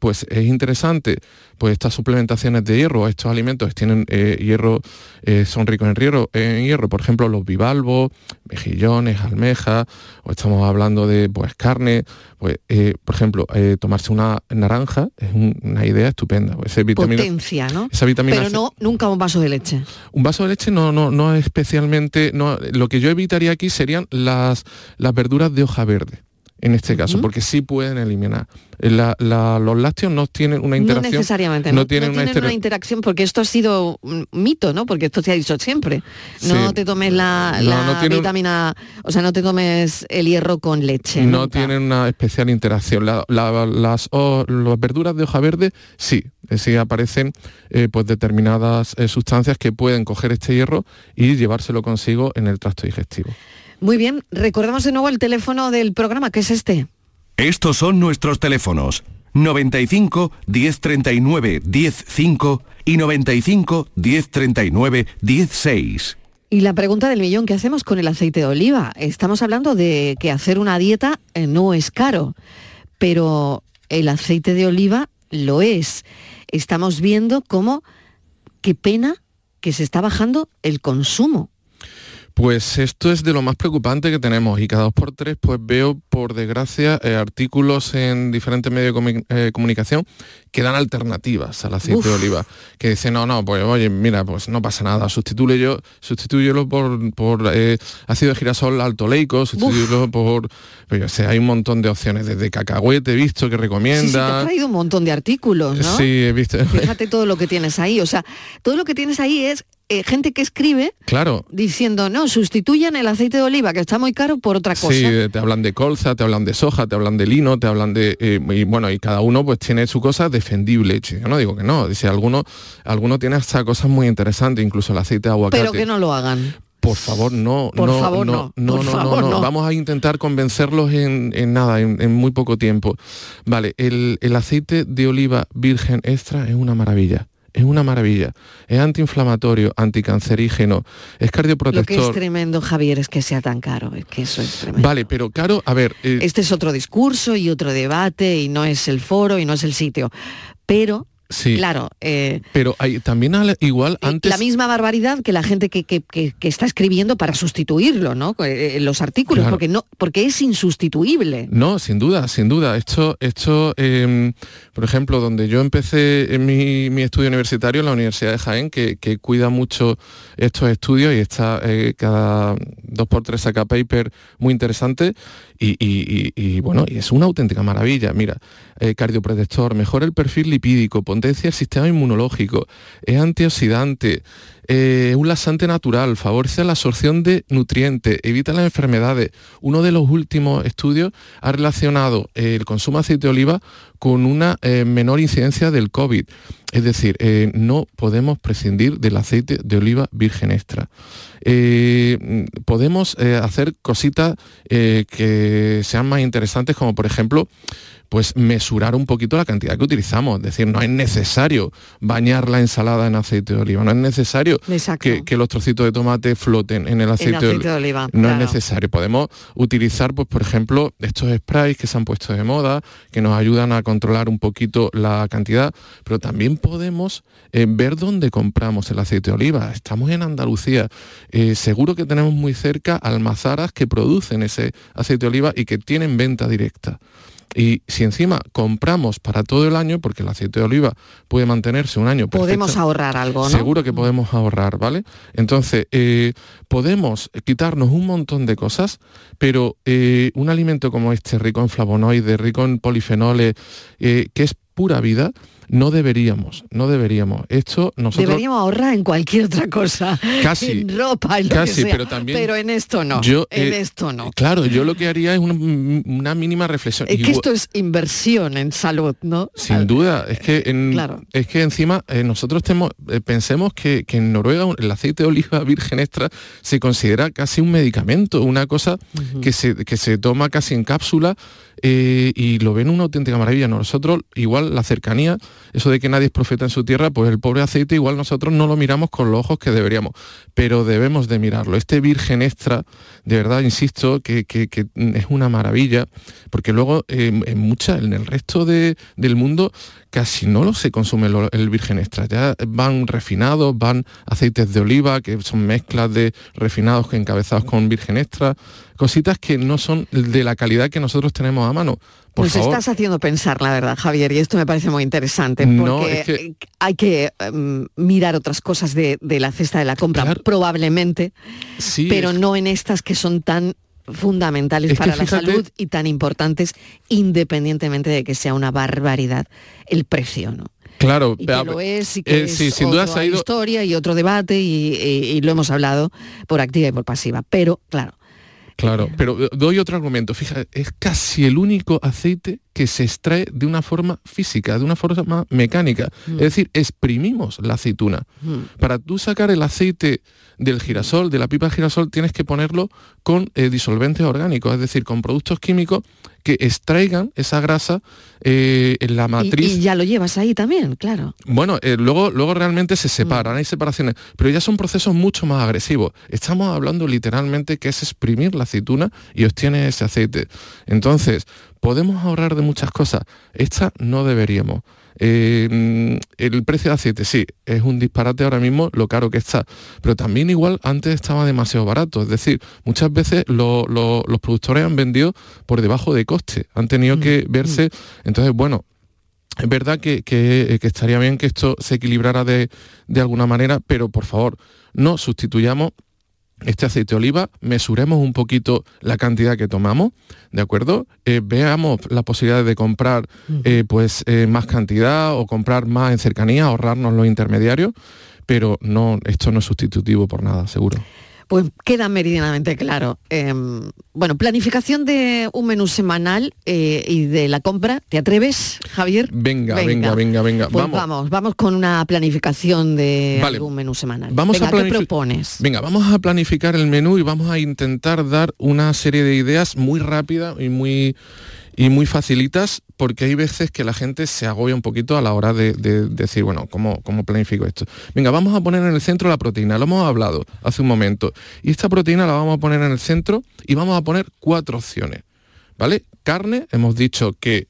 pues es interesante, pues estas suplementaciones de hierro, estos alimentos tienen eh, hierro, eh, son ricos en hierro, en hierro, por ejemplo, los bivalvos, mejillones, almejas, o estamos hablando de pues carne, pues eh, por ejemplo, tomarse una naranja es una idea estupenda. Esa vitamina, Potencia, ¿no? Esa vitamina Pero no, nunca un vaso de leche. Un vaso de leche no, no, no especialmente, no, lo que yo evitaría aquí serían las, las verduras de hoja verde en este caso, porque sí pueden eliminar. los lácteos no tienen una interacción. No necesariamente, no, tienen, una, interacción porque esto ha sido un mito, ¿no? Porque esto se ha dicho siempre. No te tomes la, vitamina, o sea, no te tomes el hierro con leche. No tienen una especial interacción. las, las verduras de hoja verde sí, sí aparecen eh, pues determinadas eh, sustancias que pueden coger este hierro y llevárselo consigo en el tracto digestivo. Muy bien, recordemos de nuevo el teléfono del programa, que es este. Estos son nuestros teléfonos. 95 1039 105 y 95 1039 16. Y la pregunta del millón, ¿qué hacemos con el aceite de oliva? Estamos hablando de que hacer una dieta eh, no es caro, pero el aceite de oliva lo es. Estamos viendo cómo, qué pena que se está bajando el consumo. Pues esto es de lo más preocupante que tenemos y cada dos por tres pues veo por desgracia eh, artículos en diferentes medios de eh, comunicación que dan alternativas al aceite de oliva, que dicen no, no, pues oye, mira, pues no pasa nada, sustituye sustituyelo por, por eh, ácido de girasol alto leico, sustituyelo por, pues, sé, hay un montón de opciones, desde cacahuete he visto que recomienda. Sí, te traído un montón de artículos, ¿no? Sí, he visto. Fíjate todo lo que tienes ahí, o sea, todo lo que tienes ahí es eh, gente que escribe claro. diciendo, no, sustituyan el aceite de oliva, que está muy caro, por otra cosa. Sí, te hablan de colza, te hablan de soja, te hablan de lino, te hablan de... Eh, y bueno, y cada uno pues tiene su cosa defendible. Yo no digo que no, dice, alguno, alguno tiene hasta cosas muy interesantes, incluso el aceite de aguacate. Pero que no lo hagan. Por favor, no, por no, favor, no, no, no, no, Vamos a intentar convencerlos en, nada, en, muy poco tiempo. Vale, el, el aceite de oliva virgen extra es una maravilla es una maravilla. Es antiinflamatorio, anticancerígeno, es cardioprotector. Lo que es tremendo, Javier, es que sea tan caro, es que eso es tremendo. Vale, pero caro, a ver... Eh, este es otro discurso y otro debate y no es el foro y no es el sitio. Pero Sí. Claro. Eh, pero hay, también igual eh, antes... La misma barbaridad que la gente que, está escribiendo para sustituirlo, ¿no? Eh, los artículos, porque, no, porque es insustituible. No, sin duda, sin duda. Esto, esto em, por ejemplo, donde yo empecé en mi, estudio universitario, en la Universidad de Jaén, que, cuida mucho estos estudios y está cada dos por tres saca paper muy interesante, y, bueno, y es una auténtica maravilla. Mira, cardioprotector, mejora el perfil lipídico, potencia el sistema inmunológico, es antioxidante, eh, un laxante natural, favorece la absorción de nutrientes, evita las enfermedades. Uno de los últimos estudios ha relacionado el consumo de aceite de oliva con una eh, menor incidencia del COVID. Es decir, eh, no podemos prescindir del aceite de oliva virgen extra. podemos hacer cositas que sean más interesantes, como por ejemplo pues mesurar un poquito la cantidad que utilizamos. Es decir, no es necesario bañar la ensalada en aceite de oliva, no es necesario que, los trocitos de tomate floten en el aceite, de, oliva. No es necesario. Podemos utilizar, pues, por ejemplo, estos sprays que se han puesto de moda, que nos ayudan a controlar un poquito la cantidad, pero también podemos eh, ver dónde compramos el aceite de oliva. Estamos en Andalucía. Eh, seguro que tenemos muy cerca almazaras que producen ese aceite de oliva y que tienen venta directa. Y si encima compramos para todo el año, porque el aceite de oliva puede mantenerse un año. Podemos ahorrar algo, ¿no? Seguro que podemos ahorrar, ¿vale? Entonces, eh, podemos quitarnos un montón de cosas, pero eh, un alimento como este, rico en flavonoides, rico en polifenoles, eh, que es pura vida, no deberíamos, no deberíamos. Esto nosotros... Deberíamos ahorrar en cualquier otra cosa. Casi. En ropa, en lo que sea, pero también... Pero en esto no. Yo, en eh, esto no. Claro, yo lo que haría es una, mínima reflexión. Es que esto es inversión en salud, ¿no? Sin duda. Es que, en, es que encima eh, nosotros tenemos, eh, pensemos que, en Noruega el aceite de oliva virgen extra se considera casi un medicamento, una cosa que, se, que se toma casi en cápsula eh, y lo ven una auténtica maravilla. Nosotros, igual la cercanía, eso de que nadie es profeta en su tierra, pues el pobre aceite igual nosotros no lo miramos con los ojos que deberíamos, pero debemos de mirarlo. Este virgen extra, de verdad, insisto, que, es una maravilla, porque luego en, mucha, en el resto del mundo casi no lo se consume el virgen extra, ya van refinados, van aceites de oliva, que son mezclas de refinados que encabezados con virgen extra, cositas que no son de la calidad que nosotros tenemos a mano. Por pues estás haciendo pensar, la verdad, Javier, y esto me parece muy interesante, porque hay que em, mirar otras cosas de, la cesta de la compra, probablemente, pero no en estas que son tan fundamentales para la salud y tan importantes, independientemente de que sea una barbaridad el precio, ¿no? Claro, y que lo es y que eh, es sin duda ha ido... historia y otro debate y lo hemos hablado por activa y por pasiva. Pero, claro, Claro, pero doy otro argumento. Fíjate, es casi el único aceite que se extrae de una forma física, de una forma mecánica. Mm. Es decir, exprimimos la aceituna. Mm. Para tú sacar el aceite del girasol, de la pipa de girasol, tienes que ponerlo con eh, disolventes orgánicos, es decir, con productos químicos que extraigan esa grasa eh, en la matriz. Y, ya lo llevas ahí también, claro. Bueno, eh, luego, luego realmente se separan, mm. hay separaciones, pero ya son procesos mucho más agresivos. Estamos hablando literalmente que es exprimir la aceituna y obtiene ese aceite. Entonces, podemos ahorrar de muchas cosas. Esta no deberíamos. Eh, el precio de aceite, sí, es un disparate ahora mismo lo caro que está, pero también igual antes estaba demasiado barato, es decir, muchas veces los productores han vendido por debajo de coste, han tenido que mm, verse, mm. entonces bueno, es verdad que, estaría bien que esto se equilibrara de, de alguna manera, pero por favor, no sustituyamos este aceite de oliva, mesuremos un poquito la cantidad que tomamos, ¿de acuerdo? Eh, veamos la posibilidad de comprar eh, pues, eh, más cantidad o comprar más en cercanía, ahorrarnos los intermediarios, pero no, esto no es sustitutivo por nada, seguro. Pues queda meridianamente claro. Em, bueno, planificación de un menú semanal eh, y de la compra. ¿Te atreves, Javier? Venga, venga, venga, venga. Pues vamos. vamos. con una planificación de algún menú semanal. Vamos a ¿qué propones? Venga, vamos a planificar el menú y vamos a intentar dar una serie de ideas muy rápidas y muy y muy facilitas porque hay veces que la gente se agobia un poquito a la hora de, decir, bueno, ¿cómo, ¿cómo, planifico esto? Venga, vamos a poner en el centro la proteína, lo hemos hablado hace un momento. Y esta proteína la vamos a poner en el centro y vamos a poner cuatro opciones, ¿vale? Carne, hemos dicho que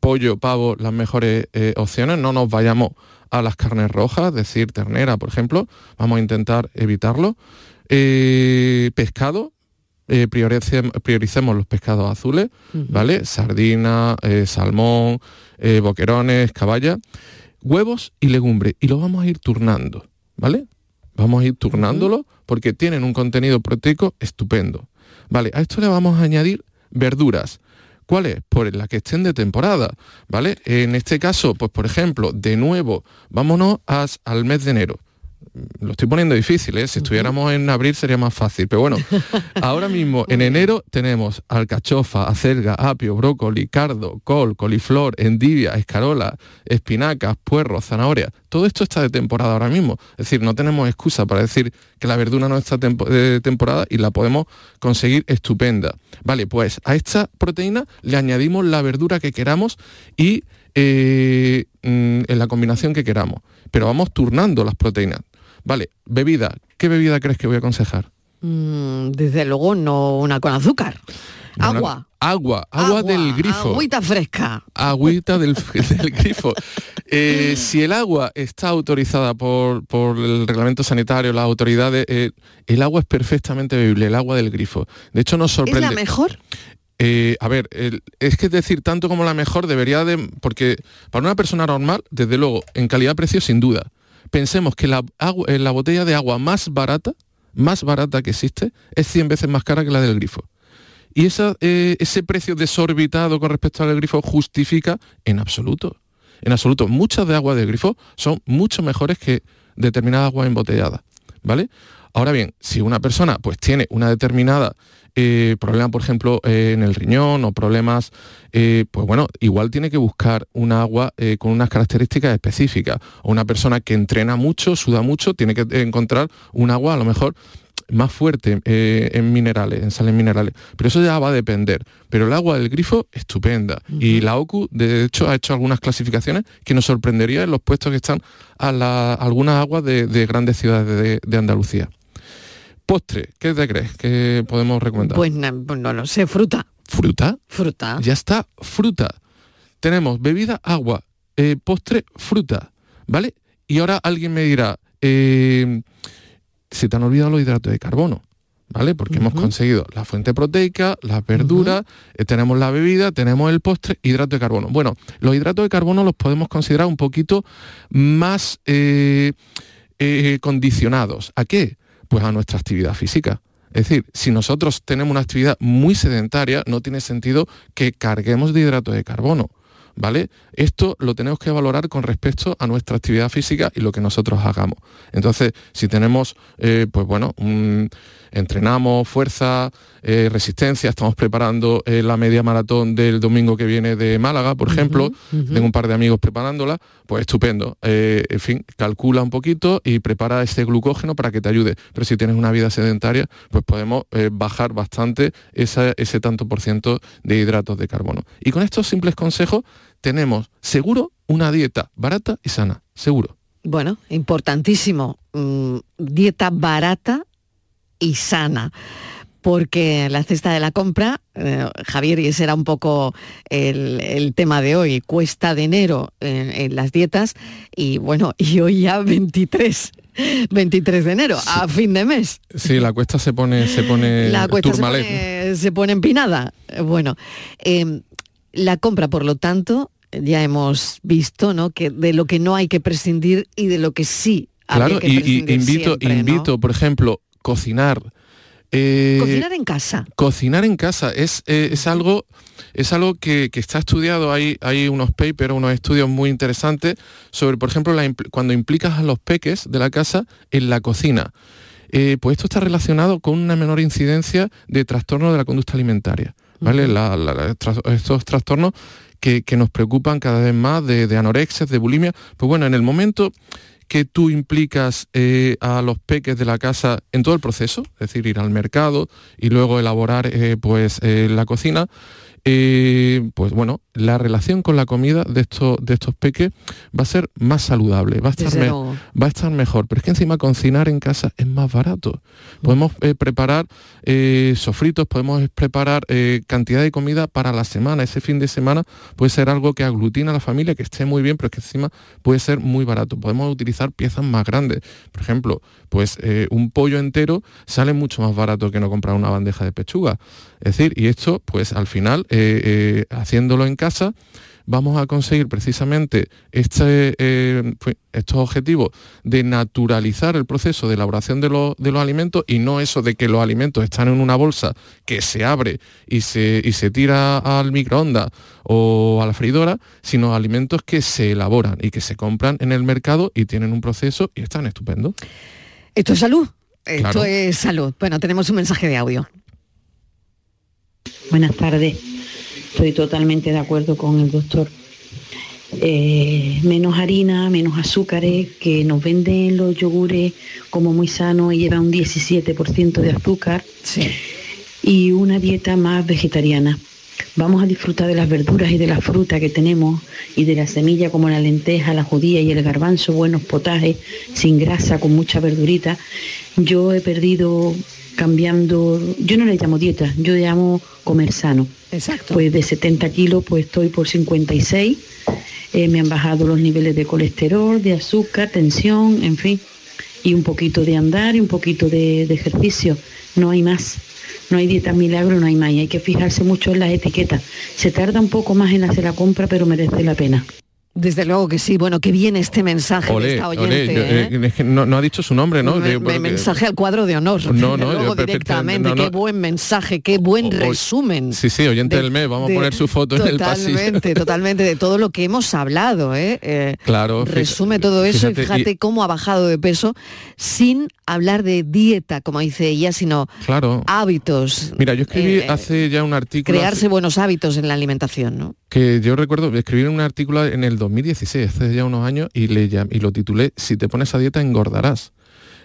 pollo, pavo, las mejores eh, opciones, no nos vayamos a las carnes rojas, decir ternera, por ejemplo, vamos a intentar evitarlo. Eh, pescado, eh, prioricemos, los pescados azules, ¿vale? Sardina, eh, salmón, eh, boquerones, caballa, huevos y legumbres. Y los vamos a ir turnando, ¿vale? Vamos a ir turnándolo porque tienen un contenido proteico estupendo. Vale, a esto le vamos a añadir verduras. ¿Cuáles? Por las que estén de temporada, ¿vale? En este caso, pues por ejemplo, de nuevo, vámonos al mes de enero lo estoy poniendo difícil, ¿eh? si estuviéramos en abril sería más fácil, pero bueno, ahora mismo en enero tenemos alcachofa, acelga, apio, brócoli, cardo, col, coliflor, endivia, escarola, espinacas, puerro, zanahoria. Todo esto está de temporada ahora mismo. Es decir, no tenemos excusa para decir que la verdura no está de temporada y la podemos conseguir estupenda. Vale, pues a esta proteína le añadimos la verdura que queramos y eh, mm, en la combinación que queramos. Pero vamos turnando las proteínas. Vale, bebida. ¿Qué bebida crees que voy a aconsejar? Mm, desde luego no una con azúcar. agua. agua. agua. del grifo. Agüita fresca. Agüita del, grifo. Eh, si el agua está autorizada por, el reglamento sanitario, las autoridades, eh, el agua es perfectamente bebible, el agua del grifo. De hecho, nos sorprende. ¿Es la mejor? Eh, a ver, es que decir tanto como la mejor debería de... Porque para una persona normal, desde luego, en calidad-precio, sin duda pensemos que la, eh, la botella de agua más barata, más barata que existe, es 100 veces más cara que la del grifo. Y eh, ese precio desorbitado con respecto al grifo justifica en absoluto. En absoluto, muchas de agua del grifo son mucho mejores que determinada agua embotellada. ¿Vale? Ahora bien, si una persona pues tiene una determinada eh, problema, por ejemplo, eh, en el riñón o problemas, eh, pues bueno, igual tiene que buscar un agua con unas características específicas. O una persona que entrena mucho, suda mucho, tiene que encontrar un agua a lo mejor más fuerte eh, en minerales, en sales minerales. Pero eso ya va a depender. Pero el agua del grifo, estupenda. Y la OCU, de hecho, ha hecho algunas clasificaciones que nos sorprendería en los puestos que están a, la, algunas aguas de, grandes ciudades de, Andalucía. Postre, ¿qué te crees que podemos recomendar? Pues no, pues no lo sé, fruta. ¿Fruta? Fruta. Ya está, fruta. Tenemos bebida, agua, eh, postre, fruta, ¿vale? Y ahora alguien me dirá, eh, se te han olvidado los hidratos de carbono. ¿Vale? Porque hemos conseguido la fuente proteica, las verduras, eh, tenemos la bebida, tenemos el postre, hidrato de carbono. Bueno, los hidratos de carbono los podemos considerar un poquito más condicionados. ¿A qué? Pues a nuestra actividad física. Es decir, si nosotros tenemos una actividad muy sedentaria, no tiene sentido que carguemos de hidratos de carbono. ¿vale? Esto lo tenemos que valorar con respecto a nuestra actividad física y lo que nosotros hagamos. Entonces, si tenemos, eh, pues bueno, entrenamos fuerza, eh, resistencia, estamos preparando eh, la media maratón del domingo que viene de Málaga, por ejemplo, tengo un par de amigos preparándola, pues estupendo. en fin, calcula un poquito y prepara ese glucógeno para que te ayude. Pero si tienes una vida sedentaria, pues podemos bajar bastante ese tanto por ciento de hidratos de carbono. Y con estos simples consejos, tenemos seguro una dieta barata y sana, seguro. Bueno, importantísimo, mm, dieta barata y sana porque la cesta de la compra, eh, Javier, y ese era un poco el, tema de hoy, cuesta de enero en, las dietas y bueno, y hoy ya 23. 23 de enero, a fin de mes. Sí, la cuesta se pone, se pone la cuesta se pone, se pone, empinada. Bueno, em, la compra, por lo tanto, ya hemos visto, ¿no? Que de lo que no hay que prescindir y de lo que sí claro, que prescindir y, invito, invito, por ejemplo, cocinar. Eh, cocinar en casa. Cocinar en casa es, eh, es algo, es algo que, está estudiado. Hay, hay unos papers, unos estudios muy interesantes sobre, por ejemplo, cuando implicas a los peques de la casa en la cocina. Eh, pues esto está relacionado con una menor incidencia de trastorno de la conducta alimentaria. ¿vale? estos trastornos que, nos preocupan cada vez más de, de anorexia, de bulimia. Pues bueno, en el momento que tú implicas eh, a los peques de la casa en todo el proceso, es decir, ir al mercado y luego elaborar eh, pues, eh, la cocina, eh, pues bueno, la relación con la comida de estos, de estos peques va a ser más saludable, va a, estar va a estar mejor. Pero es que encima cocinar en casa es más barato. Podemos eh, preparar eh, sofritos, podemos preparar cantidad de comida para la semana. Ese fin de semana puede ser algo que aglutina a la familia, que esté muy bien, pero es que encima puede ser muy barato. Podemos utilizar piezas más grandes. Por ejemplo, pues un pollo entero sale mucho más barato que no comprar una bandeja de pechuga. Es decir, y esto, pues al final, eh, eh, haciéndolo en casa, vamos a conseguir precisamente este, eh, estos objetivos de naturalizar el proceso de elaboración de, de, los alimentos y no eso de que los alimentos están en una bolsa que se abre y se, y se tira al microondas o a la freidora, sino alimentos que se elaboran y que se compran en el mercado y tienen un proceso y están estupendos. Esto es salud. Esto es salud. Bueno, tenemos un mensaje de audio. Buenas tardes. Estoy totalmente de acuerdo con el doctor. Eh, menos harina, menos azúcares, que nos venden los yogures como muy sanos y lleva un 17% de azúcar. Y una dieta más vegetariana. Vamos a disfrutar de las verduras y de la fruta que tenemos y de la semilla como la lenteja, la judía y el garbanzo, buenos potajes, sin grasa, con mucha verdurita. Yo he perdido cambiando, yo no le llamo dieta, yo le llamo comer sano. Exacto. Pues de 70 kilos pues estoy por 56, eh, me han bajado los niveles de colesterol, de azúcar, tensión, en fin, y un poquito de andar y un poquito de, de ejercicio, no hay más. No hay dieta milagro, no hay más. Hay que fijarse mucho en las etiquetas. Se tarda un poco más en hacer la compra, pero merece la pena. Desde luego que sí. Bueno, que viene este mensaje de esta oyente. ¿eh? Eh, no, ha dicho su nombre, ¿no? mensaje al cuadro de honor. No, no, directamente. Qué buen mensaje, qué buen resumen. Sí, sí, oyente del mes. Vamos a poner su foto en el pasillo. Totalmente, totalmente de todo lo que hemos hablado. ¿eh? eh claro. Resume todo eso y fíjate cómo ha bajado de peso sin hablar de dieta, como dice ella, sino claro. hábitos. Mira, yo escribí hace ya un artículo. Crearse buenos hábitos en la alimentación, ¿no? Que yo recuerdo escribir un artículo en el 2016, hace ya unos años, y, le, y lo titulé Si te pones a dieta engordarás.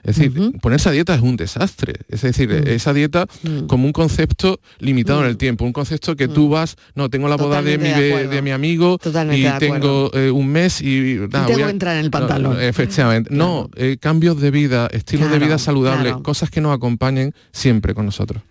Es decir, ponerse a dieta es un desastre. Es decir, Mm. esa dieta como un concepto limitado en el tiempo, un concepto que tú vas, no, tengo la boda de mi, Mm. De mi amigo Totalmente y tengo eh, un mes y... nada, tengo voy a- entrar en el pantalón. no, efectivamente. No, eh, cambios de vida, estilos de vida saludables, claro. cosas que nos acompañen siempre con nosotros.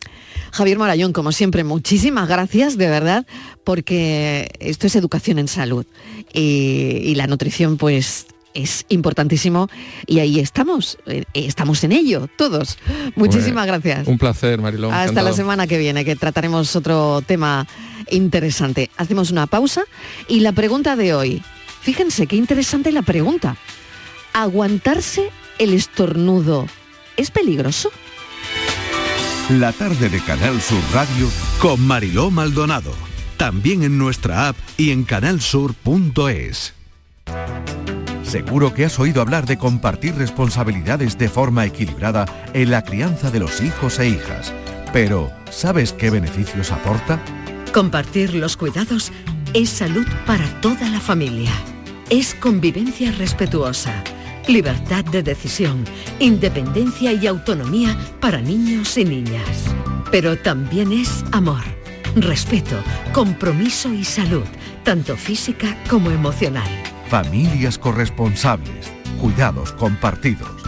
Javier Morayón, como siempre, muchísimas gracias, de verdad, porque esto es educación en salud y, y la nutrición, pues es importantísimo y ahí estamos, eh, estamos en ello, todos. Muchísimas gracias. Un placer, Marilón. Hasta la semana que viene, que trataremos otro tema interesante. Hacemos una pausa y la pregunta de hoy. Fíjense qué interesante la pregunta. ¿Aguantarse el estornudo es peligroso? La tarde de Canal Sur Radio con Mariló Maldonado. También en nuestra app y en canalsur.es. Seguro que has oído hablar de compartir responsabilidades de forma equilibrada en la crianza de los hijos e hijas. Pero, ¿sabes qué beneficios aporta? Compartir los cuidados es salud para toda la familia. Es convivencia respetuosa, libertad de decisión, independencia y autonomía para niños y niñas. Pero también es amor, respeto, compromiso y salud, tanto física como emocional. Familias corresponsables. Cuidados compartidos.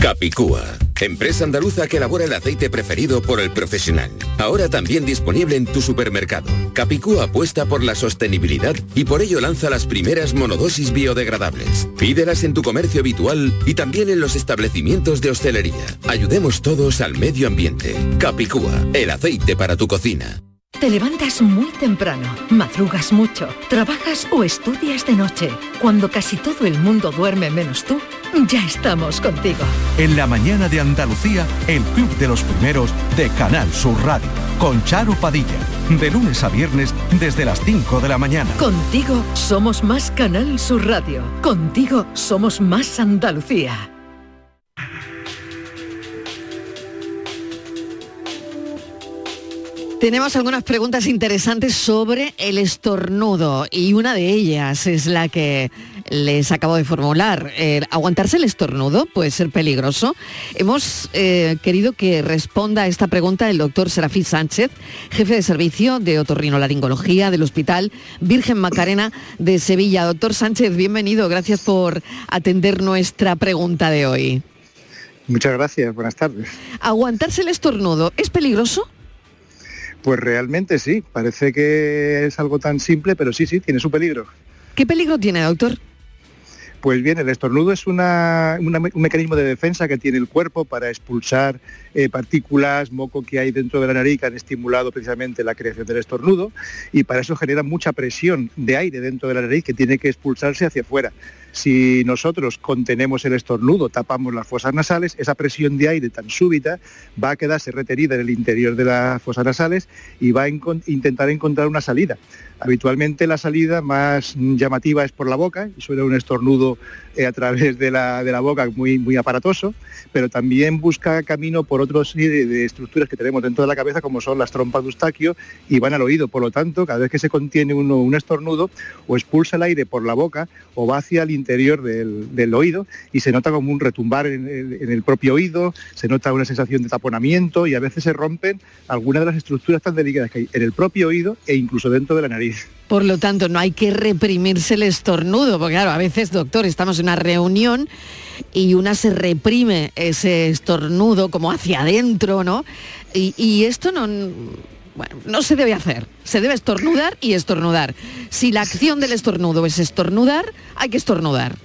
Capicúa, empresa andaluza que elabora el aceite preferido por el profesional. Ahora también disponible en tu supermercado. Capicúa apuesta por la sostenibilidad y por ello lanza las primeras monodosis biodegradables. Pídelas en tu comercio habitual y también en los establecimientos de hostelería. Ayudemos todos al medio ambiente. Capicúa, el aceite para tu cocina. Te levantas muy temprano, madrugas mucho, trabajas o estudias de noche. Cuando casi todo el mundo duerme menos tú, ya estamos contigo. En la mañana de Andalucía, el Club de los Primeros de Canal Sur Radio. Con Charo Padilla. De lunes a viernes desde las 5 de la mañana. Contigo somos más Canal Sur Radio. Contigo somos más Andalucía. Tenemos algunas preguntas interesantes sobre el estornudo y una de ellas es la que les acabo de formular. Eh, ¿Aguantarse el estornudo puede ser peligroso? Hemos eh, querido que responda a esta pregunta el doctor Serafín Sánchez, jefe de servicio de otorrinolaringología del Hospital Virgen Macarena de Sevilla. Doctor Sánchez, bienvenido. Gracias por atender nuestra pregunta de hoy. Muchas gracias, buenas tardes. ¿Aguantarse el estornudo es peligroso? Pues realmente sí, parece que es algo tan simple, pero sí, sí, tiene su peligro. ¿Qué peligro tiene, doctor? Pues bien, el estornudo es una- una me- un mecanismo de defensa que tiene el cuerpo para expulsar eh, partículas, moco que hay dentro de la nariz que han estimulado precisamente la creación del estornudo y para eso genera mucha presión de aire dentro de la nariz que tiene que expulsarse hacia afuera. Si nosotros contenemos el estornudo, tapamos las fosas nasales, esa presión de aire tan súbita va a quedarse retenida en el interior de las fosas nasales y va a intentar encontrar una salida. Habitualmente la salida más llamativa es por la boca y suena un estornudo eh, a través de la, de la boca muy, muy aparatoso, pero también busca camino por serie de estructuras que tenemos dentro de la cabeza como son las trompas de Eustaquio y van al oído. Por lo tanto, cada vez que se contiene uno un estornudo, o expulsa el aire por la boca o va hacia el interior del, del oído y se nota como un retumbar en el, en el propio oído, se nota una sensación de taponamiento y a veces se rompen algunas de las estructuras tan delicadas que hay en el propio oído e incluso dentro de la nariz. Por lo tanto, no hay que reprimirse el estornudo, porque claro, a veces, doctor, estamos en una reunión y una se reprime ese estornudo como hacia adentro, ¿no? Y, y esto no, bueno, no se debe hacer. Se debe estornudar y estornudar. Si la acción del estornudo es estornudar, hay que estornudar.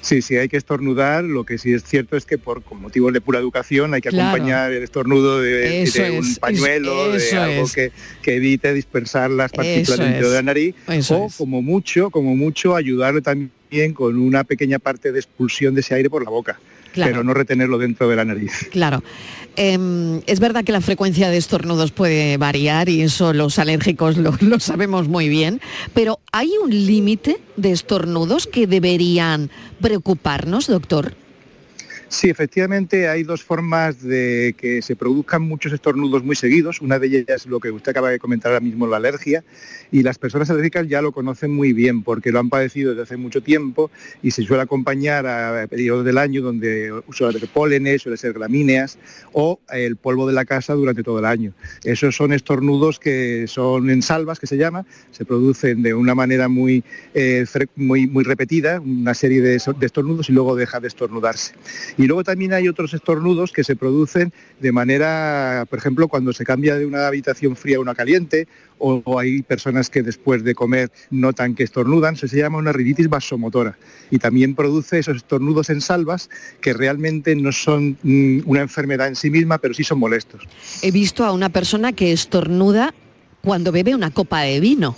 Sí, sí, hay que estornudar. Lo que sí es cierto es que por motivos de pura educación hay que Claro. acompañar el estornudo de, un es, pañuelo, de algo es. que, que evite dispersar las partículas dentro de la nariz. eso o como mucho, como mucho, ayudarle también con una pequeña parte de expulsión de ese aire por la boca. Claro. Pero no retenerlo dentro de la nariz. Claro. Em, es verdad que la frecuencia de estornudos puede variar y eso los alérgicos lo, lo sabemos muy bien, pero ¿hay un límite de estornudos que deberían preocuparnos, doctor? Sí, efectivamente hay dos formas de que se produzcan muchos estornudos muy seguidos. Una de ellas es lo que usted acaba de comentar ahora mismo, la alergia. Y las personas alérgicas ya lo conocen muy bien porque lo han padecido desde hace mucho tiempo y se suele acompañar a periodos del año donde suele ser pólenes, suele ser gramíneas o el polvo de la casa durante todo el año. Esos son estornudos que son en salvas, que se llama, se producen de una manera muy, eh, muy, repetida, una serie de estornudos y luego deja de estornudarse. Y luego también hay otros estornudos que se producen de manera, por ejemplo, cuando se cambia de una habitación fría a una caliente, o, hay personas que después de comer notan que estornudan, eso se llama una rinitis vasomotora. Y también produce esos estornudos en salvas que realmente no son mm, una enfermedad en sí misma, pero sí son molestos. He visto a una persona que estornuda cuando bebe una copa de vino.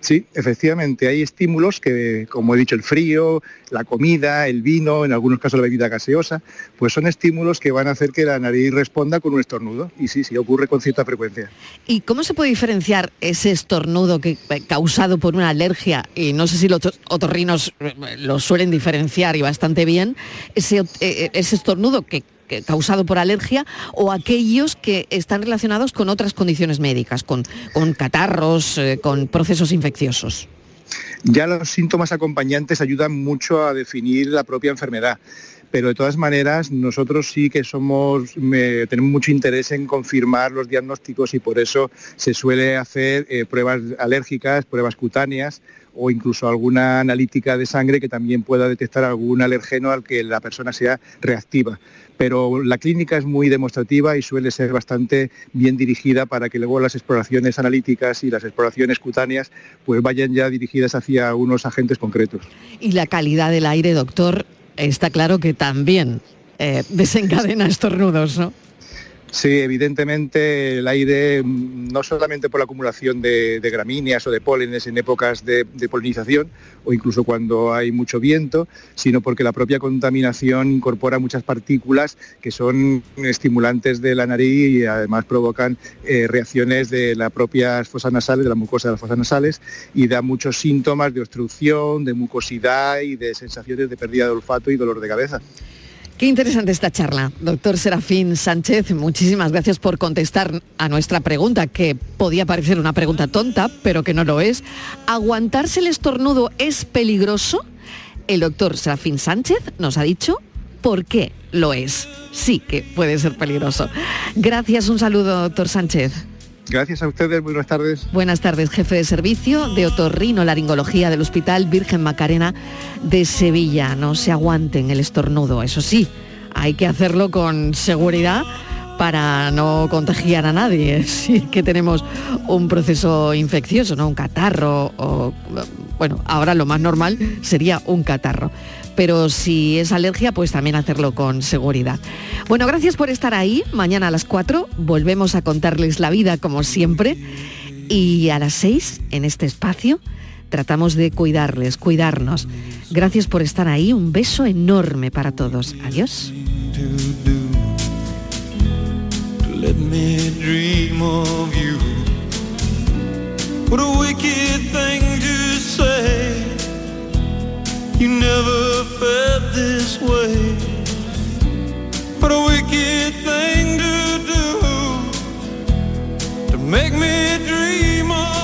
Sí, efectivamente, hay estímulos que, como he dicho, el frío, la comida, el vino, en algunos casos la bebida gaseosa, pues son estímulos que van a hacer que la nariz responda con un estornudo. Y sí, sí, ocurre con cierta frecuencia. ¿Y cómo se puede diferenciar ese estornudo que, eh, causado por una alergia? Y no sé si los otorrinos eh, lo suelen diferenciar y bastante bien, ese, eh, ese estornudo que causado por alergia o aquellos que están relacionados con otras condiciones médicas, con, con catarros, eh, con procesos infecciosos. Ya los síntomas acompañantes ayudan mucho a definir la propia enfermedad pero de todas maneras nosotros sí que somos, tenemos mucho interés en confirmar los diagnósticos y por eso se suele hacer eh, pruebas alérgicas, pruebas cutáneas o incluso alguna analítica de sangre que también pueda detectar algún alergeno al que la persona sea reactiva pero la clínica es muy demostrativa y suele ser bastante bien dirigida para que luego las exploraciones analíticas y las exploraciones cutáneas pues vayan ya dirigidas hacia unos agentes concretos. Y la calidad del aire, doctor, está claro que también eh, desencadena estornudos, ¿no? Sí, evidentemente el aire, mm, no solamente por la acumulación de, gramíneas o de pólenes en épocas de, polinización o incluso cuando hay mucho viento, sino porque la propia contaminación incorpora muchas partículas que son estimulantes de la nariz y además provocan eh, reacciones de las propias fosas nasales, de la mucosa de las fosas nasales y da muchos síntomas de obstrucción, de mucosidad y de sensaciones de pérdida de olfato y dolor de cabeza. Qué interesante esta charla. Doctor Serafín Sánchez, muchísimas gracias por contestar a nuestra pregunta, que podía parecer una pregunta tonta, pero que no lo es. ¿Aguantarse el estornudo es peligroso? El doctor Serafín Sánchez nos ha dicho por qué lo es. Sí que puede ser peligroso. Gracias, un saludo, doctor Sánchez. Gracias a ustedes, buenas tardes. Buenas tardes, jefe de servicio de otorrino laringología del Hospital Virgen Macarena de Sevilla. No se aguanten el estornudo, eso sí, hay que hacerlo con seguridad para no contagiar a nadie. Si que tenemos un proceso infeccioso, ¿no? Un catarro bueno, ahora lo más normal sería un catarro pero si es alergia, pues también hacerlo con seguridad. Bueno, gracias por estar ahí. Mañana a las 4 volvemos a contarles la vida como siempre. Y a las 6, en este espacio, tratamos de cuidarles, cuidarnos. Gracias por estar ahí. Un beso enorme para todos. Adiós. You never felt this way. What a wicked thing to do to make me dream of.